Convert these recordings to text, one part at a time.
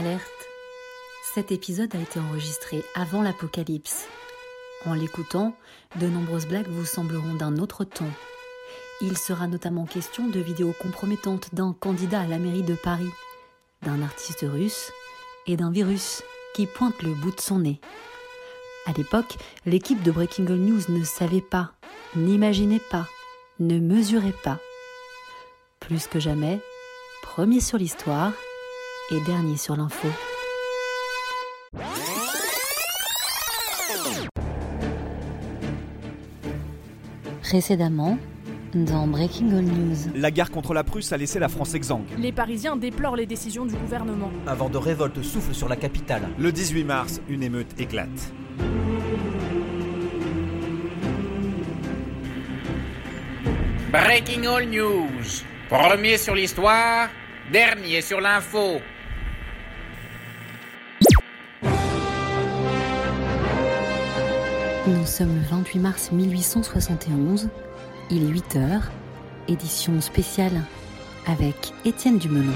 Alerte. Cet épisode a été enregistré avant l'apocalypse. En l'écoutant, de nombreuses blagues vous sembleront d'un autre ton. Il sera notamment question de vidéos compromettantes d'un candidat à la mairie de Paris, d'un artiste russe et d'un virus qui pointe le bout de son nez. À l'époque, l'équipe de Breaking All News ne savait pas, n'imaginait pas, ne mesurait pas. Plus que jamais, premier sur l'histoire et dernier sur l'info. Précédemment, dans Breaking All News. La guerre contre la Prusse a laissé la France exsangue. Les Parisiens déplorent les décisions du gouvernement. Un vent de révolte souffle sur la capitale. Le 18 mars, une émeute éclate. Breaking All News. Premier sur l'histoire, dernier sur l'info. Sommes le 28 mars 1871. Il est 8 heures. Édition spéciale avec Étienne Dumelon.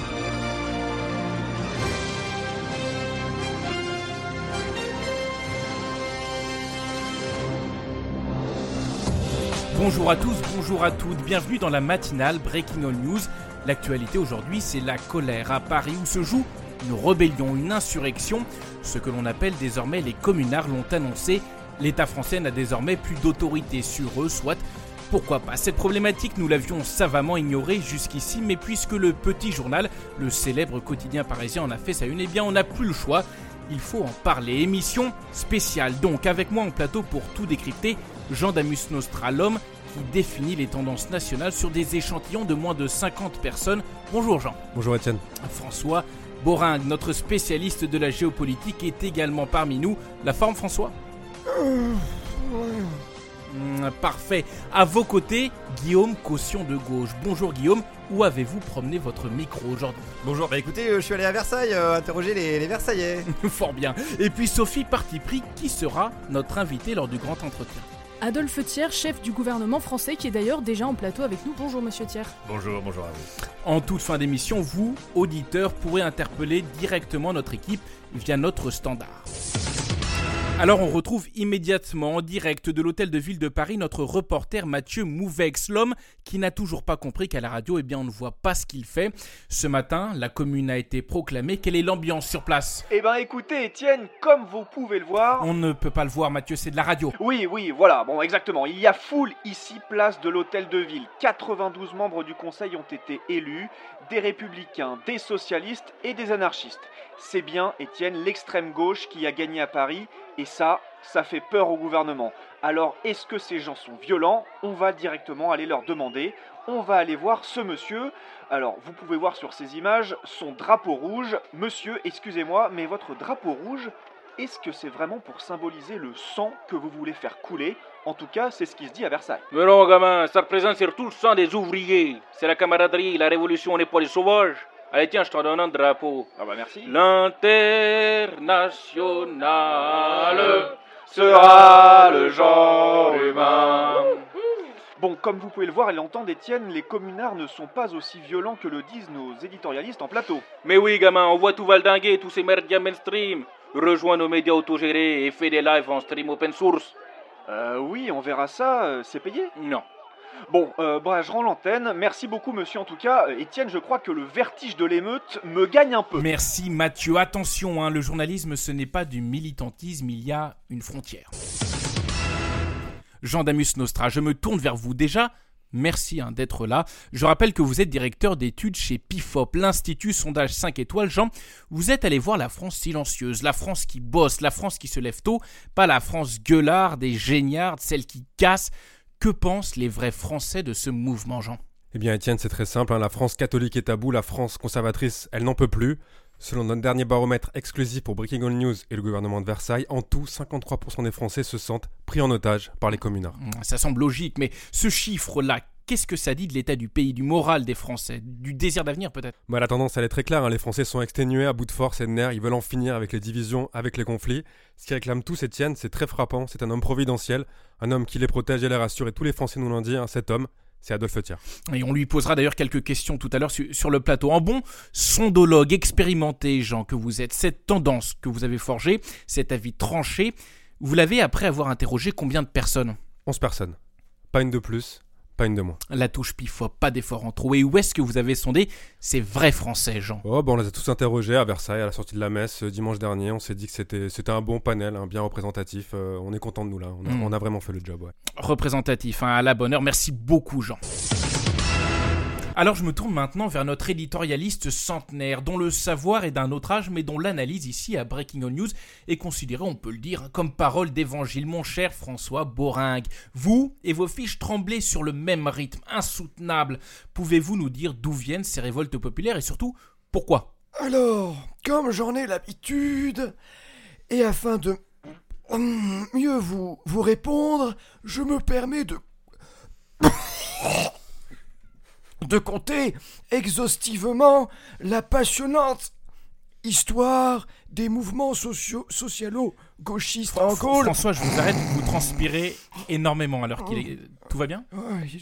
Bonjour à tous, bonjour à toutes, bienvenue dans la matinale Breaking All News. L'actualité aujourd'hui, c'est la colère à Paris où se joue une rébellion, une insurrection. Ce que l'on appelle désormais les communards l'ont annoncé. L'État français n'a désormais plus d'autorité sur eux, soit pourquoi pas Cette problématique, nous l'avions savamment ignorée jusqu'ici, mais puisque le Petit Journal, le célèbre quotidien parisien, en a fait sa une, eh bien on n'a plus le choix. Il faut en parler. Émission spéciale donc, avec moi en plateau pour tout décrypter, Jean Damus Nostra, l'homme qui définit les tendances nationales sur des échantillons de moins de 50 personnes. Bonjour Jean. Bonjour Étienne. François Boring, notre spécialiste de la géopolitique, est également parmi nous. La forme François? Parfait. À vos côtés, Guillaume Caution de gauche. Bonjour Guillaume, où avez-vous promené votre micro aujourd'hui Bonjour, bah écoutez, euh, je suis allé à Versailles euh, interroger les, les Versaillais. Fort bien. Et puis Sophie Parti pris, qui sera notre invitée lors du grand entretien Adolphe Thiers, chef du gouvernement français, qui est d'ailleurs déjà en plateau avec nous. Bonjour, monsieur Thiers. Bonjour, bonjour à vous. En toute fin d'émission, vous, auditeurs, pourrez interpeller directement notre équipe via notre standard. Alors on retrouve immédiatement en direct de l'hôtel de ville de Paris notre reporter Mathieu Mouvex, l'homme qui n'a toujours pas compris qu'à la radio, eh bien, on ne voit pas ce qu'il fait. Ce matin, la commune a été proclamée. Quelle est l'ambiance sur place? Eh ben écoutez Étienne, comme vous pouvez le voir... On ne peut pas le voir Mathieu, c'est de la radio. Oui, oui, voilà, bon exactement. Il y a foule ici, place de l'hôtel de ville. 92 membres du conseil ont été élus, des républicains, des socialistes et des anarchistes. C'est bien, Étienne, l'extrême gauche qui a gagné à Paris, et ça, ça fait peur au gouvernement. Alors, est-ce que ces gens sont violents? On va directement aller leur demander. On va aller voir ce monsieur. Alors, vous pouvez voir sur ces images son drapeau rouge. Monsieur, excusez-moi, mais votre drapeau rouge, est-ce que c'est vraiment pour symboliser le sang que vous voulez faire couler? En tout cas, c'est ce qui se dit à Versailles. Mais non, gamin, ça représente surtout le sang des ouvriers. C'est la camaraderie, la révolution n'est pas les sauvages. Allez, tiens, je t'en donne un drapeau. Ah bah merci. L'international sera le genre humain. Bon, comme vous pouvez le voir et l'entendre, Étienne, les communards ne sont pas aussi violents que le disent nos éditorialistes en plateau. Mais oui, gamin, on voit tout valdinguer, tous ces médias mainstream. Rejoins nos médias autogérés et fais des lives en stream open source. Euh, oui, on verra ça, euh, c'est payé? Non. Bon, euh, bah, je rends l'antenne. Merci beaucoup, monsieur, en tout cas. Euh, Étienne, je crois que le vertige de l'émeute me gagne un peu. Merci Mathieu. Attention, hein, le journalisme, ce n'est pas du militantisme, il y a une frontière. Jean Damus Nostra, je me tourne vers vous déjà. Merci hein, d'être là. Je rappelle que vous êtes directeur d'études chez PIFOP, l'Institut Sondage 5 étoiles. Jean, vous êtes allé voir la France silencieuse, la France qui bosse, la France qui se lève tôt, pas la France gueularde et géniarde, celle qui casse. Que pensent les vrais Français de ce mouvement, Jean? Eh bien Étienne, c'est très simple, hein, la France catholique est à bout, la France conservatrice, elle n'en peut plus. Selon notre dernier baromètre exclusif pour Breaking All News et le gouvernement de Versailles, en tout, 53% des Français se sentent pris en otage par les communards. Ça semble logique, mais ce chiffre-là, qu'est-ce que ça dit de l'état du pays, du moral des Français, du désir d'avenir peut-être? Bah, La tendance, elle est très claire, hein, les Français sont exténués à bout de force et de nerfs, ils veulent en finir avec les divisions, avec les conflits. Ce qui réclame tous Étienne, c'est très frappant, c'est un homme providentiel, un homme qui les protège et les rassure, et tous les Français nous l'ont dit, hein, cet homme, c'est Adolphe Thiers. Et on lui posera d'ailleurs quelques questions tout à l'heure sur, sur le plateau. En bon sondologue expérimenté, Jean, que vous êtes, cette tendance que vous avez forgée, cet avis tranché, vous l'avez après avoir interrogé combien de personnes? 11 personnes. Pas une de plus, pas une de moins. La touche pifo, pas d'effort en trop. Et où est-ce que vous avez sondé ces vrais Français, Jean? Oh, bon, on les a tous interrogés à Versailles à la sortie de la messe euh, dimanche dernier. On s'est dit que c'était, un bon panel, hein, bien représentatif. Euh, on est content de nous là. On a, Mm. on a vraiment fait le job. Ouais. Représentatif, hein, à la bonne heure. Merci beaucoup, Jean. Alors je me tourne maintenant vers notre éditorialiste centenaire, dont le savoir est d'un autre âge, mais dont l'analyse ici à Breaking On News est considérée, on peut le dire, comme parole d'évangile, mon cher François Boringue. Vous et vos fiches tremblez sur le même rythme insoutenable. Pouvez-vous nous dire d'où viennent ces révoltes populaires et surtout pourquoi? Alors, comme j'en ai l'habitude, et afin de mieux vous, vous répondre, je me permets de... de conter exhaustivement la passionnante histoire des mouvements sociaux, socialo-gauchistes en Gaule. François, je vous arrête, vous transpirez énormément alors qu'il est... Tout va bien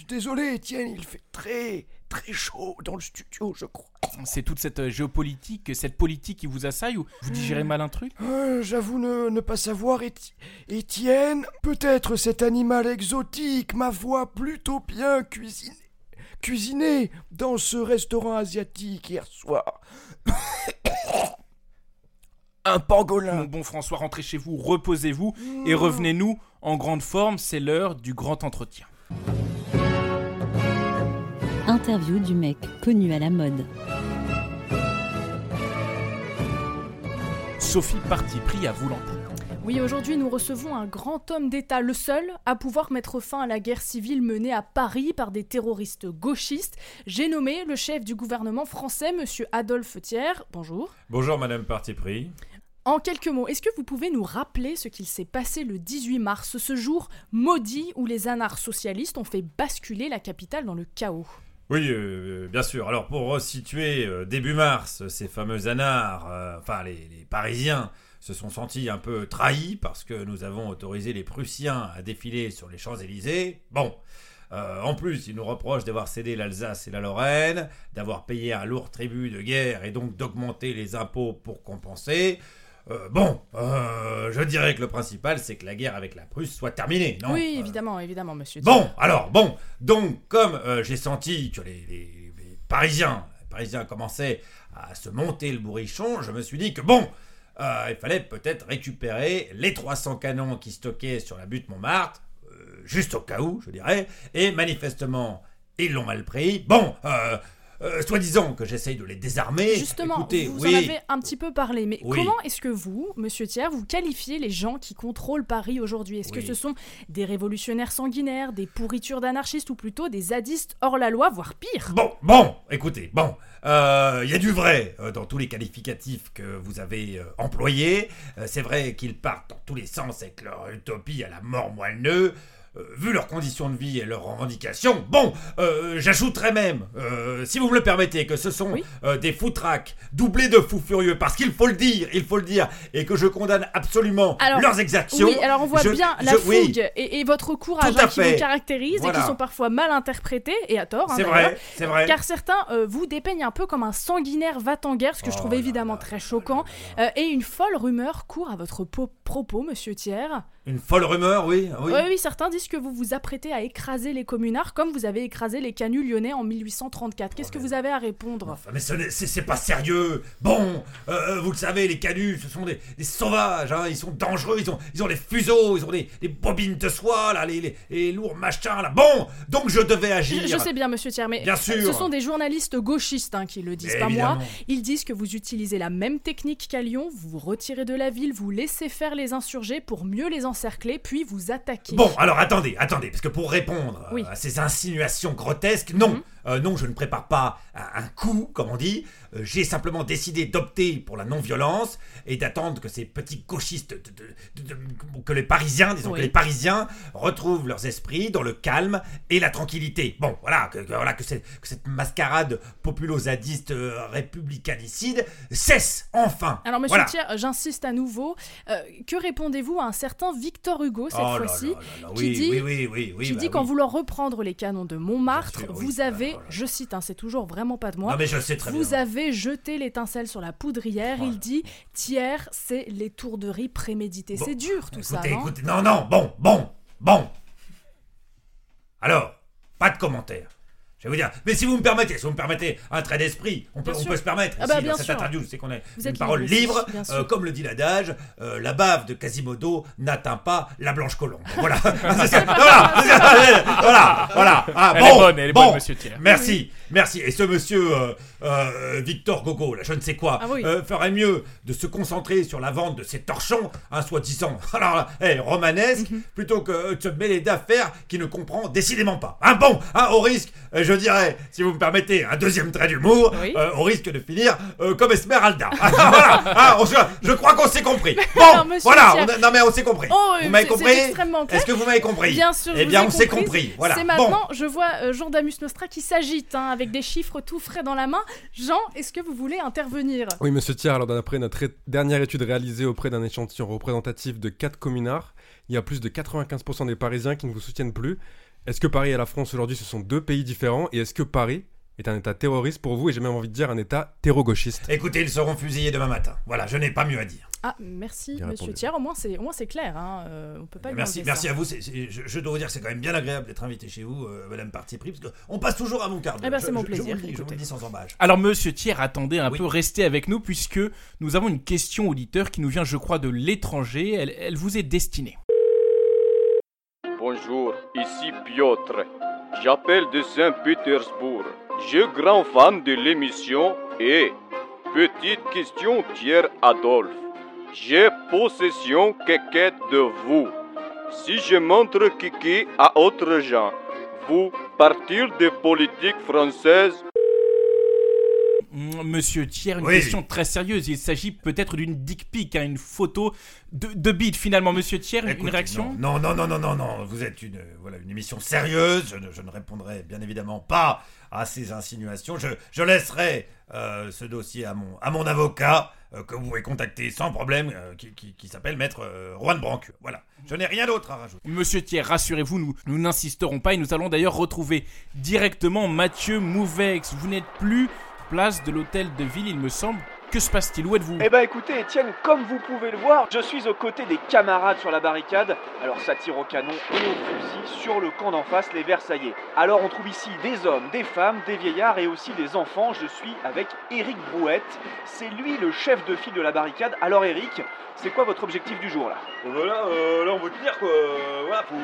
Désolé, Étienne, il fait très, très chaud dans le studio, je crois. C'est toute cette euh, géopolitique, cette politique qui vous assaille ou vous digérez mal un truc? Euh, J'avoue ne, ne pas savoir, Éti- Étienne. Peut-être cet animal exotique, ma voix plutôt bien cuisinée, cuisinée dans ce restaurant asiatique hier soir. Un pangolin. Mon bon François, rentrez chez vous, reposez-vous et revenez-nous en grande forme, c'est l'heure du grand entretien. Interview du mec connu à la mode. Sophie Parti pris à vous l'antenne. Oui, aujourd'hui nous recevons un grand homme d'État, le seul à pouvoir mettre fin à la guerre civile menée à Paris par des terroristes gauchistes. J'ai nommé le chef du gouvernement français, monsieur Adolphe Thiers. Bonjour. Bonjour Madame Parti pris. En quelques mots, est-ce que vous pouvez nous rappeler ce qu'il s'est passé le 18 mars, ce jour maudit où les anards socialistes ont fait basculer la capitale dans le chaos? Oui, euh, bien sûr. Alors pour resituer, euh, début mars, ces fameux anards, euh, enfin les, les Parisiens, se sont sentis un peu trahis parce que nous avons autorisé les Prussiens à défiler sur les Champs-Élysées. Bon. Euh, en plus, ils nous reprochent d'avoir cédé l'Alsace et la Lorraine, d'avoir payé un lourd tribut de guerre et donc d'augmenter les impôts pour compenser. Euh, bon, euh, je dirais que le principal, c'est que la guerre avec la Prusse soit terminée, non? Oui, Euh, évidemment, évidemment, monsieur. Bon, alors, bon, donc, comme j'ai senti que les, les- les Parisiens, les Parisiens commençaient à se monter le bourrichon, je me suis dit que bon, euh, il fallait peut-être récupérer les 300 canons qui stockaient sur la butte Montmartre, euh, juste au cas où, je dirais, et manifestement, ils l'ont mal pris. Bon, euh, euh, soi-disant que j'essaye de les désarmer. Justement, Écoutez, vous oui. en avez un petit peu parlé, mais Oui. comment est-ce que vous, monsieur Thiers, vous qualifiez les gens qui contrôlent Paris aujourd'hui? Est-ce que ce sont des révolutionnaires sanguinaires, des pourritures d'anarchistes ou plutôt des zadistes hors la loi, voire pire? Bon, bon, écoutez, bon, euh, il y a du vrai euh, dans tous les qualificatifs que vous avez euh, employés. C'est vrai qu'ils partent dans tous les sens avec leur utopie à la mort moelleux. Euh, vu leurs conditions de vie et leurs revendications, bon, euh, j'ajouterais même, euh, si vous me le permettez, que ce sont euh, des foutraques doublés de fous furieux, parce qu'il faut le dire, il faut le dire, et que je condamne absolument leurs exactions. Oui, alors on voit Je- bien je- la oui. fougue et, et votre courage hein, qui vous caractérise et qui sont parfois mal interprétés, et à tort. hein, C'est vrai, c'est vrai. Car certains euh, vous dépeignent un peu comme un sanguinaire va-t-en-guerre, ce que je Oh trouve évidemment très choquant. Euh, et une folle rumeur court à votre po- propos, monsieur Thiers. Une folle rumeur, oui, oui. Oui, oui, certains disent que vous vous apprêtez à écraser les communards comme vous avez écrasé les canuts lyonnais en 1834. Qu'est-ce que vous avez à répondre? Enfin, mais ce n'est- c'est c'est pas sérieux. Bon, euh, vous le savez, les canuts, ce sont des, des sauvages. hein, Ils sont dangereux. Ils ont, ils ont des fuseaux. Ils ont des, des bobines de soie, là, les, les, les lourds machins, là. Bon, donc je devais agir. Je, je sais bien, monsieur Thiers, mais Bien euh, sûr. ce sont des journalistes gauchistes hein, qui le disent, pas Évidemment. moi. Ils disent que vous utilisez la même technique qu'à Lyon, vous vous retirez de la ville, vous laissez faire les insurgés pour mieux les encercler, puis vous attaquez. Bon, alors attendez, attendez, parce que pour répondre Oui. à ces insinuations grotesques, non, Euh, non, je ne prépare pas un, un coup, comme on dit. Euh, J'ai simplement décidé d'opter pour la non-violence et d'attendre que ces petits gauchistes, de- de- de- de- que les Parisiens, disons Oui. que les Parisiens retrouvent leurs esprits dans le calme et la tranquillité. Bon, voilà, que, que- voilà, que, cette mascarade populo-zadiste euh, républicanicide cesse enfin. Alors, monsieur Voilà. Thiers, j'insiste à nouveau. que répondez-vous à un certain Victor Hugo cette Oh fois-ci qui oui, dit, oui, oui, oui, oui, qui bah dit oui. qu'en voulant reprendre les canons de Montmartre, sûr, vous avez, je cite, hein, c'est toujours vraiment pas de moi, Non, mais je sais très vous bien. avez jeté l'étincelle sur la poudrière. Il dit Thiers, c'est l'étourderie préméditée. Bon, c'est dur tout ça, Écoutez, non écoutez, non, non, bon, bon, bon. Alors, pas de commentaires. Je vais vous dire, mais si vous me permettez, si vous me permettez un trait d'esprit, on peut, on peut se permettre Ah bah, dans cette sûr. interview, c'est qu'on a Vous une parole libre euh, comme le dit l'adage, euh, la bave de Quasimodo n'atteint pas la blanche colombe. Voilà, ça. voilà, voilà, voilà. Ah, Elle bon, est bonne, elle est bon. bonne, monsieur Thiers. Merci, merci. Et ce monsieur euh, euh, Victor Gogo, là, je ne sais quoi, Ah oui. euh, ferait mieux de se concentrer sur la vente de ces torchons, un soi-disant, alors là, eh, romanesque, Mhm. plutôt que de se mêler d'affaires qui ne comprend décidément pas. Un bon, hein, au risque, euh, je dirais, si vous me permettez, un deuxième trait d'humour, Oui. euh, au risque de finir euh, comme Esmeralda. Ah, voilà, hein, on se- je crois qu'on s'est compris. Bon, voilà, on a- non mais on s'est compris. Oh, vous m'avez compris. Est-ce que vous m'avez compris Bien sûr, Eh bien, on s'est compris. Voilà. C'est Bon. maintenant, je vois euh, Jean Damus Nostra qui s'agite hein, avec des chiffres tout frais dans la main. Jean, est-ce que vous voulez intervenir? Oui, monsieur Thiers, alors d'après notre dernière étude réalisée auprès d'un échantillon représentatif de 4 communards, il y a plus de 95% des Parisiens qui ne vous soutiennent plus. Est-ce que Paris et la France aujourd'hui, ce sont deux pays différents Et est-ce que Paris est un État terroriste pour vous Et j'ai même envie de dire un État terro-gauchiste Écoutez, ils seront fusillés demain matin. Voilà, je n'ai pas mieux à dire. Ah, merci, Bien monsieur. Thiers. Au moins, c'est, au moins, c'est clair. Hein. euh, on peut pas Merci, merci ça. à vous. c'est- c'est- je, je dois vous dire que c'est quand même bien agréable d'être invité chez vous, euh, Madame Parti pris, parce qu'on passe toujours à mon quart d'heure. Eh ben, c'est mon je- plaisir, Je vous le dis, je vous écoutez. le dis sans embâche. Alors, monsieur Thiers, attendez un Oui. peu, restez avec nous, puisque nous avons une question auditeur qui nous vient, je crois, de l'étranger. Elle, elle vous est destinée. Bonjour, ici Piotr. J'appelle de Saint-Pétersbourg. Je grand fan de l'émission et petite question Pierre Adolphe. J'ai possession quéquette de vous. Si je montre Kiki à autre gens, vous partir de politique française Mm, Monsieur Thiers, une Oui. question très sérieuse. Il s'agit peut-être d'une dick pic, hein, une photo de, de bite finalement. Monsieur Thiers, une réaction non, non, non, non, non, non. Vous êtes une, voilà, une émission sérieuse. Je ne, je ne répondrai bien évidemment pas à ces insinuations. Je, je laisserai euh, ce dossier à mon, à mon avocat, euh, que vous pouvez contacter sans problème, euh, qui, qui- qui s'appelle Maître Juan Brancu. Voilà. Je n'ai rien d'autre à rajouter. Monsieur Thiers, rassurez-vous, nous, nous n'insisterons pas et nous allons d'ailleurs retrouver directement Mathieu Mouvex. Vous n'êtes plus place de l'hôtel de ville, il me semble. Que se passe-t-il? Où êtes-vous? Eh ben écoutez Étienne, comme vous pouvez le voir, je suis aux côtés des camarades sur la barricade. Alors ça tire au canon et au fusil sur le camp d'en face, les Versaillais. Alors on trouve ici des hommes, des femmes, des vieillards et aussi des enfants. Je suis avec Éric Brouette. C'est lui le chef de file de la barricade. Alors Éric, c'est quoi votre objectif du jour là? Voilà, euh, là on veut tenir quoi. Euh, voilà, faut,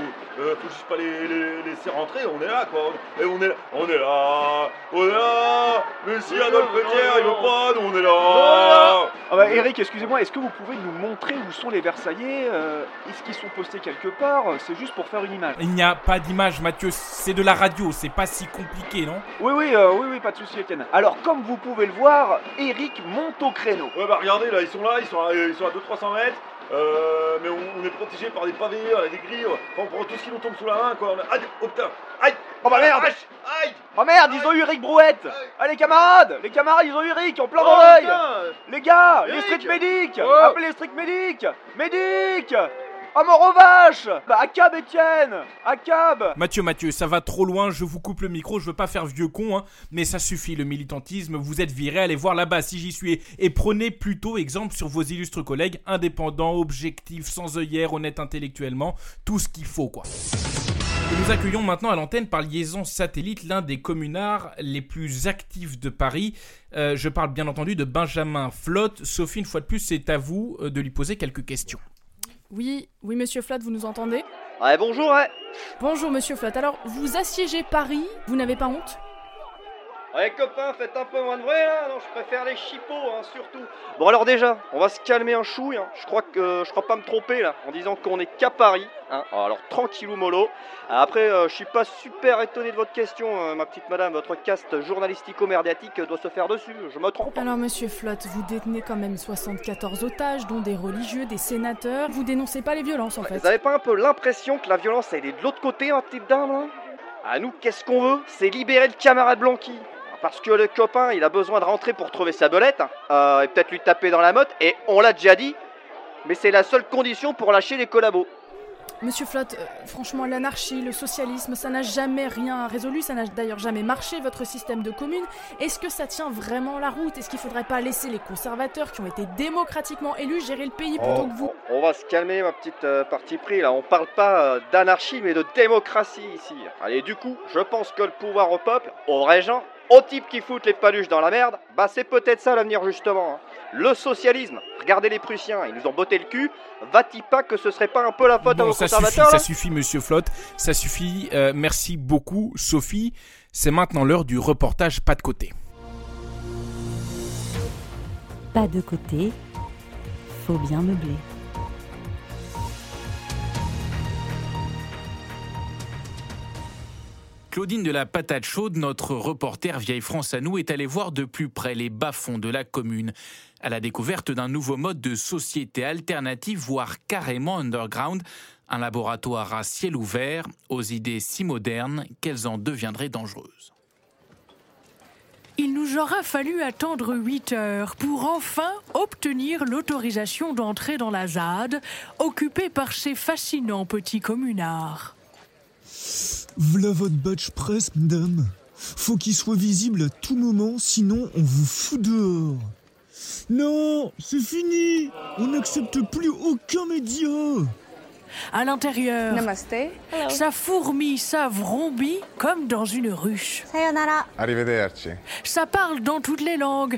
euh, faut juste pas les, les- laisser rentrer. On est là quoi. Et on est, on est là, on est là. Monsieur Adolphe Thiers, il veut pas, nous on est là. Ah bah Eric, excusez-moi, est-ce que vous pouvez nous montrer où sont les Versaillais Euh, Est-ce qu'ils sont postés quelque part C'est juste pour faire une image? Il n'y a pas d'image, Mathieu. C'est de la radio, c'est pas si compliqué, non? Oui, oui, euh, oui, oui, pas de souci, Étienne. Alors, comme vous pouvez le voir, Eric monte au créneau. Ouais, bah regardez là, ils sont là, ils sont à, ils sont à 200-300 mètres. Euh, mais on, on est protégé par des pavés, euh, des grilles. Enfin, on prend tout ce qui nous tombe sous la main quoi. Aïe, oh putain, aïe. Oh bah merde Aïe. Oh merde, ils ont eu Eric Brouette Allez, camarades Les camarades, ils ont eu Eric, en plein dans Oh, l'œil putain. Les gars, les strict médics Oh. Appelez les strict médics Médic Oh mort aux vaches Bah, à cab, Étienne À cab Mathieu, Mathieu, ça va trop loin, je vous coupe le micro, je veux pas faire vieux con, hein, mais ça suffit le militantisme, vous êtes viré, allez voir là-bas si j'y suis. Et prenez plutôt exemple sur vos illustres collègues, indépendants, objectifs, sans œillère, honnêtes intellectuellement, tout ce qu'il faut quoi. Et nous accueillons maintenant à l'antenne par liaison satellite l'un des communards les plus actifs de Paris. Euh, je parle bien entendu de Benjamin Flotte. Sophie, une fois de plus, c'est à vous euh, de lui poser quelques questions. Oui, oui, monsieur Flotte, vous nous entendez Ouais, bonjour, ouais. Bonjour, monsieur Flotte. Alors, vous assiégez Paris, vous n'avez pas honte Ouais, copains, faites un peu moins de vrai là. Non, je préfère les chipots, hein, surtout. Bon, alors déjà, on va se calmer un chouille. hein. Je crois que je crois pas me tromper là en disant qu'on est qu'à Paris. Hein. Alors tranquillou mollo. Après, euh, je suis pas super étonné de votre question, euh, ma petite madame. Votre caste journalistico-médiatique doit se faire dessus. Je me trompe. Alors, monsieur Flotte, vous détenez quand même 74 otages, dont des religieux, des sénateurs. Vous dénoncez pas les violences, en fait. Vous avez pas un peu l'impression que la violence elle est de l'autre côté, ma petite dame là? À nous, qu'est-ce qu'on veut? C'est libérer le camarade Blanqui. Parce que le copain, il a besoin de rentrer pour trouver sa belette, hein. euh, et peut-être lui taper dans la motte, et on l'a déjà dit, mais c'est la seule condition pour lâcher les collabos. Monsieur Flotte, euh, franchement, l'anarchie, le socialisme, ça n'a jamais rien résolu, ça n'a d'ailleurs jamais marché, votre système de commune. Est-ce que ça tient vraiment la route? Est-ce qu'il faudrait pas laisser les conservateurs qui ont été démocratiquement élus gérer le pays plutôt Oh, que vous? On va se calmer, ma petite euh, partie pris, là. On parle pas euh, d'anarchie, mais de démocratie ici. Allez, du coup, je pense que le pouvoir au peuple, aux vrais gens, aux types qui foutent les paluches dans la merde, bah c'est peut-être ça l'avenir, justement. hein. Le socialisme, regardez les Prussiens, ils nous ont botté le cul. Va-t-il pas que ce serait pas un peu la faute à Bon, vos ça suffit, conservateurs ça là suffit, monsieur Flotte. Ça suffit. Euh, merci beaucoup, Sophie. C'est maintenant l'heure du reportage pas de côté. Pas de côté, faut bien meubler. Claudine de la Patate Chaude, notre reporter Vieille France à nous, est allée voir de plus près les bas-fonds de la commune, à la découverte d'un nouveau mode de société alternative, voire carrément underground, un laboratoire à ciel ouvert, aux idées si modernes qu'elles en deviendraient dangereuses. Il nous aura fallu attendre 8 heures pour enfin obtenir l'autorisation d'entrer dans la ZAD, occupée par ces fascinants petits communards. V'là votre badge presse, madame. Faut qu'il soit visible à tout moment, sinon on vous fout dehors. Non, c'est fini On n'accepte plus aucun média À l'intérieur, Namasté. ça fourmille, ça vrombit comme dans une ruche. Sayonara. Arrivederci. Ça parle dans toutes les langues.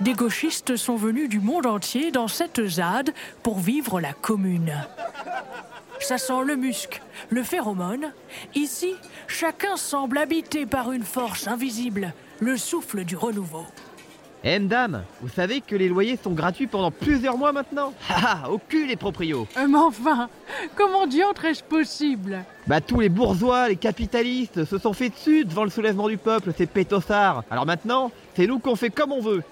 Des gauchistes sont venus du monde entier dans cette ZAD pour vivre la commune. Ça sent le musc, le phéromone. Ici, chacun semble habité par une force invisible, le souffle du renouveau. Eh madame, vous savez que les loyers sont gratuits pendant plusieurs mois maintenant? Ah, au cul les proprios! Euh, Mais enfin, comment diantre est-ce possible? Bah tous les bourgeois, les capitalistes se sont fait dessus devant le soulèvement du peuple, ces pétossards Alors maintenant, c'est nous qu'on fait comme on veut.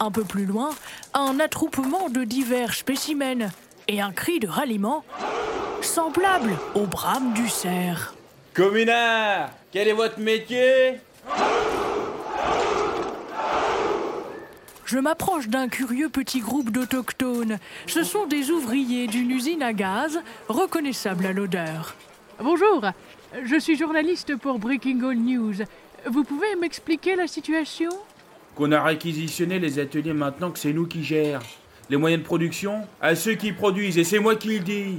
Un peu plus loin, un attroupement de divers spécimens et un cri de ralliement semblable au brame du cerf. Communard, quel est votre métier? Je m'approche d'un curieux petit groupe d'autochtones. Ce sont des ouvriers d'une usine à gaz, reconnaissables à l'odeur. Bonjour, je suis journaliste pour Breaking All News. Vous pouvez m'expliquer la situation? Qu'on a réquisitionné les ateliers maintenant que c'est nous qui gèrent. Les moyens de production? À ceux qui produisent, et c'est moi qui le dis.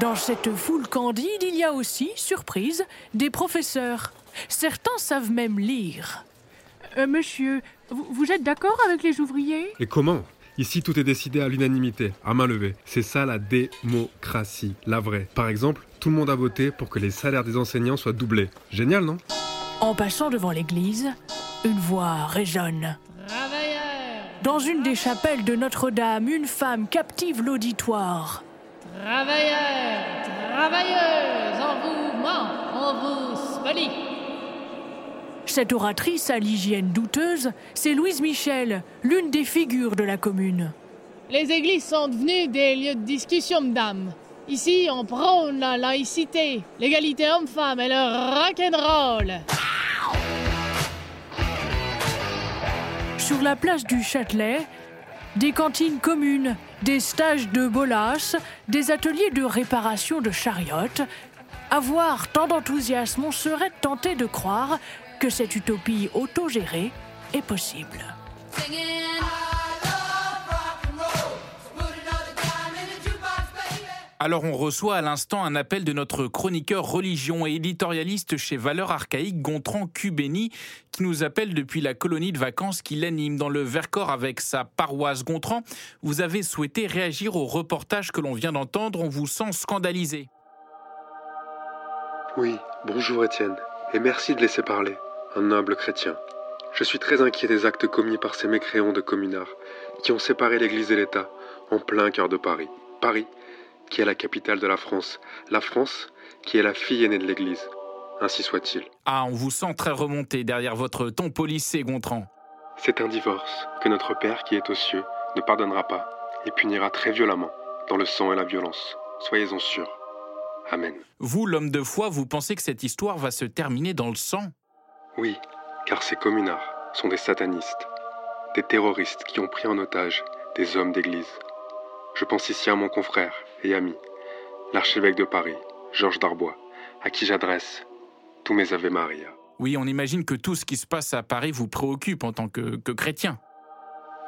Dans cette foule candide, il y a aussi, surprise, des professeurs. Certains savent même lire. Euh, Monsieur, vous, vous êtes d'accord avec les ouvriers? Et comment? Ici, tout est décidé à l'unanimité, à main levée. C'est ça la démocratie, la vraie. Par exemple, tout le monde a voté pour que les salaires des enseignants soient doublés. Génial, non? En passant devant l'église, une voix résonne. Dans une des chapelles de Notre-Dame, une femme captive l'auditoire. Travailleurs, travailleuses, en vous ment, on vous spolie. Cette oratrice à l'hygiène douteuse, c'est Louise Michel, l'une des figures de la commune. Les églises sont devenues des lieux de discussion, mesdames. Ici, on prône la laïcité, l'égalité homme-femme et le rock'n'roll. Sur la place du Châtelet, des cantines communes, des stages de bolas, des ateliers de réparation de chariotes. À voir tant d'enthousiasme, on serait tenté de croire que cette utopie autogérée est possible. Alors on reçoit à l'instant un appel de notre chroniqueur religion et éditorialiste chez Valeurs Archaïques, Gontran Cubéni, qui nous appelle depuis la colonie de vacances qu'il anime dans le Vercors avec sa paroisse Gontran. Vous avez souhaité réagir au reportage que l'on vient d'entendre, on vous sent scandalisé. Oui, bonjour Étienne, et merci de laisser parler, un noble chrétien. Je suis très inquiet des actes commis par ces mécréants de communards, qui ont séparé l'Église et l'État, en plein cœur de Paris. Paris, qui est la capitale de la France. La France, qui est la fille aînée de l'Église. Ainsi soit-il. Ah, on vous sent très remonté derrière votre ton polissé, Gontran. C'est un divorce que notre Père qui est aux cieux ne pardonnera pas et punira très violemment, dans le sang et la violence. Soyez-en sûrs. Amen. Vous, l'homme de foi, vous pensez que cette histoire va se terminer dans le sang? Oui, car ces communards sont des satanistes, des terroristes qui ont pris en otage des hommes d'église. Je pense ici à mon confrère et ami, l'archevêque de Paris, Georges Darbois, à qui j'adresse tous mes Ave Maria. Oui, on imagine que tout ce qui se passe à Paris vous préoccupe en tant que, que chrétien.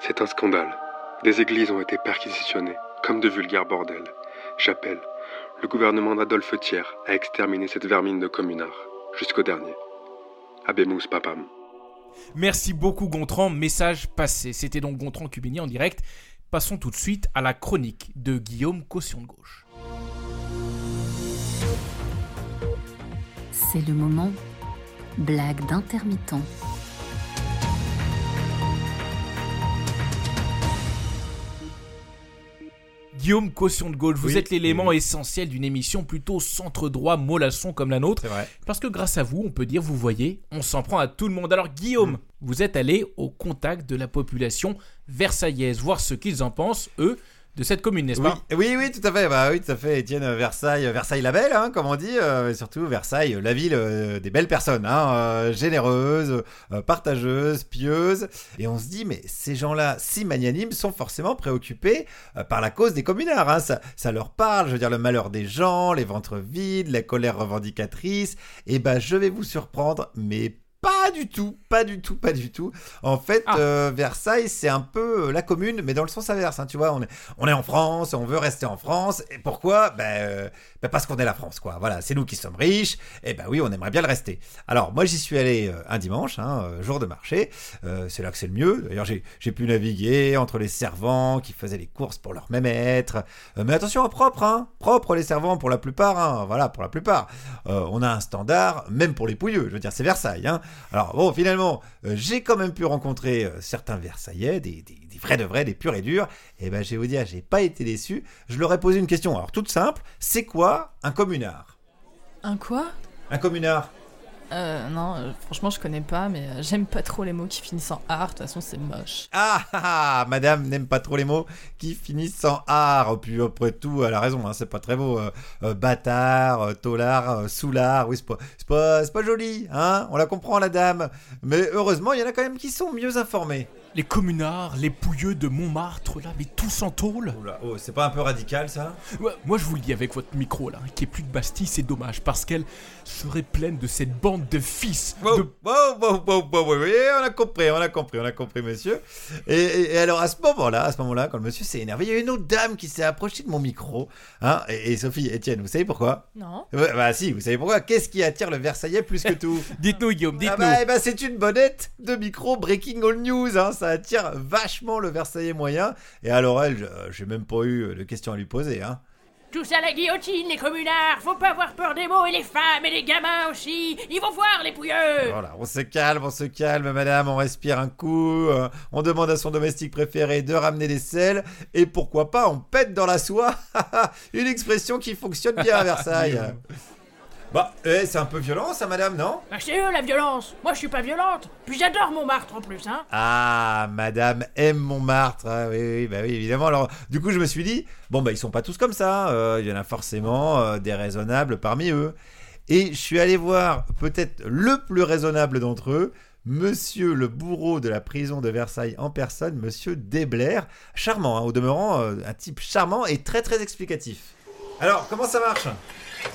C'est un scandale. Des églises ont été perquisitionnées, comme de vulgaires bordels. J'appelle le gouvernement d'Adolphe Thiers à exterminer cette vermine de communards, jusqu'au dernier. Abemus papam. Merci beaucoup Gontran, message passé. C'était donc Gontran Cubini en direct. Passons tout de suite à la chronique de Guillaume Caution de Gauche. C'est le moment blague d'intermittent. Guillaume Caution de Gauche, vous Oui, êtes l'élément oui, essentiel d'une émission plutôt centre droit mollasson comme la nôtre. Parce que grâce à vous, on peut dire, vous voyez, on s'en prend à tout le monde. Alors Guillaume, vous êtes allé au contact de la population versaillaise, voir ce qu'ils en pensent, eux, de cette commune, n'est-ce Oui, pas? oui, oui, tout à fait. Bah oui, tout à fait. Étienne euh, Versailles, euh, Versailles la belle, hein, comme on dit, euh, et surtout Versailles, la ville euh, des belles personnes, hein, euh, généreuses, partageuses, pieuses. Et on se dit, mais ces gens-là, si magnanimes, sont forcément préoccupés par la cause des communards. Hein. Ça, ça leur parle. Je veux dire, le malheur des gens, les ventres vides, la colère revendicatrice. Et ben, je vais vous surprendre, mais pas du tout, pas du tout, pas du tout. En fait, euh, Versailles, c'est un peu euh, la commune, mais dans le sens inverse. hein, tu vois, on est, on est en France, on veut rester en France. Et pourquoi? Ben, euh, ben parce qu'on est la France, quoi. Voilà, c'est nous qui sommes riches. Et ben oui, on aimerait bien le rester. Alors, moi, j'y suis allé euh, un dimanche, hein, euh, jour de marché. Euh, c'est là que c'est le mieux. D'ailleurs, j'ai pu naviguer entre les servants qui faisaient les courses pour leur même. Euh, mais attention propre, hein. Propre les servants pour la plupart, hein. Voilà, pour la plupart. On a un standard, même pour les pouilleux. Je veux dire, c'est Versailles, hein. Alors bon, finalement, j'ai quand même pu rencontrer certains Versaillais, des, des, des vrais de vrais, des purs et durs. Et ben, je vais vous dire, j'ai pas été déçu. Je leur ai posé une question. Alors toute simple, c'est quoi un communard Un quoi Un communard Euh, non, euh, franchement, je connais pas, mais euh, j'aime pas trop les mots qui finissent en art. De toute façon, c'est moche. Ah, ah, ah, madame n'aime pas trop les mots qui finissent en art. Puis après tout, elle a raison, hein, c'est pas très beau. Euh, bâtard, tolard, soulard, oui, c'est pas, c'est pas, c'est pas joli, hein, on la comprend, la dame. Mais heureusement, il y en a quand même qui sont mieux informés. Les communards, les pouilleux de Montmartre, là, mais tous en tôle. oh, c'est pas un peu radical, ça? Ouais, Moi, je vous le dis avec votre micro, là, qu'il n'y ait plus de Bastille, c'est dommage, parce qu'elle serait pleine de cette bande de fils. Wow, de... wow, wow, wow, wow, wow, oui, on a compris, on a compris, on a compris, monsieur. Et, et- et alors, à ce moment-là, à ce moment-là, quand le monsieur s'est énervé, il y a une autre dame qui s'est approchée de mon micro. Hein, et, et Sophie, Étienne, vous savez pourquoi? Non. Ouais, Bah si, vous savez pourquoi? Qu'est-ce qui attire le Versaillais plus que tout? Dites-nous, Guillaume, Ah dites-nous. bah, eh ben, c'est une bonnette de micro Breaking All News. Hein, ça attire vachement le Versaillais moyen. Et alors elle, je- j'ai même pas eu de questions à lui poser. Hein. Tous à la guillotine, les communards Faut pas avoir peur des mots et les femmes et les gamins aussi Ils vont voir les pouilleux Voilà, on se calme, on se calme, madame, on respire un coup, euh, on demande à son domestique préféré de ramener des selles, et pourquoi pas, on pète dans la soie. Une expression qui fonctionne bien à Versailles. Bah, eh, c'est un peu violent ça, madame, non? Bah, C'est eux la violence Moi je suis pas violente Puis j'adore Montmartre en plus, hein Ah, madame aime Montmartre. Ah, oui, oui, bah oui, évidemment. Alors, du coup, je me suis dit, bon, bah, ils sont pas tous comme ça. euh, Il y en a forcément euh, des raisonnables parmi eux. Et je suis allé voir peut-être le plus raisonnable d'entre eux, monsieur le bourreau de la prison de Versailles en personne, monsieur Desblair. Charmant, hein, au demeurant, euh, un type charmant et très, très explicatif. Alors, comment ça marche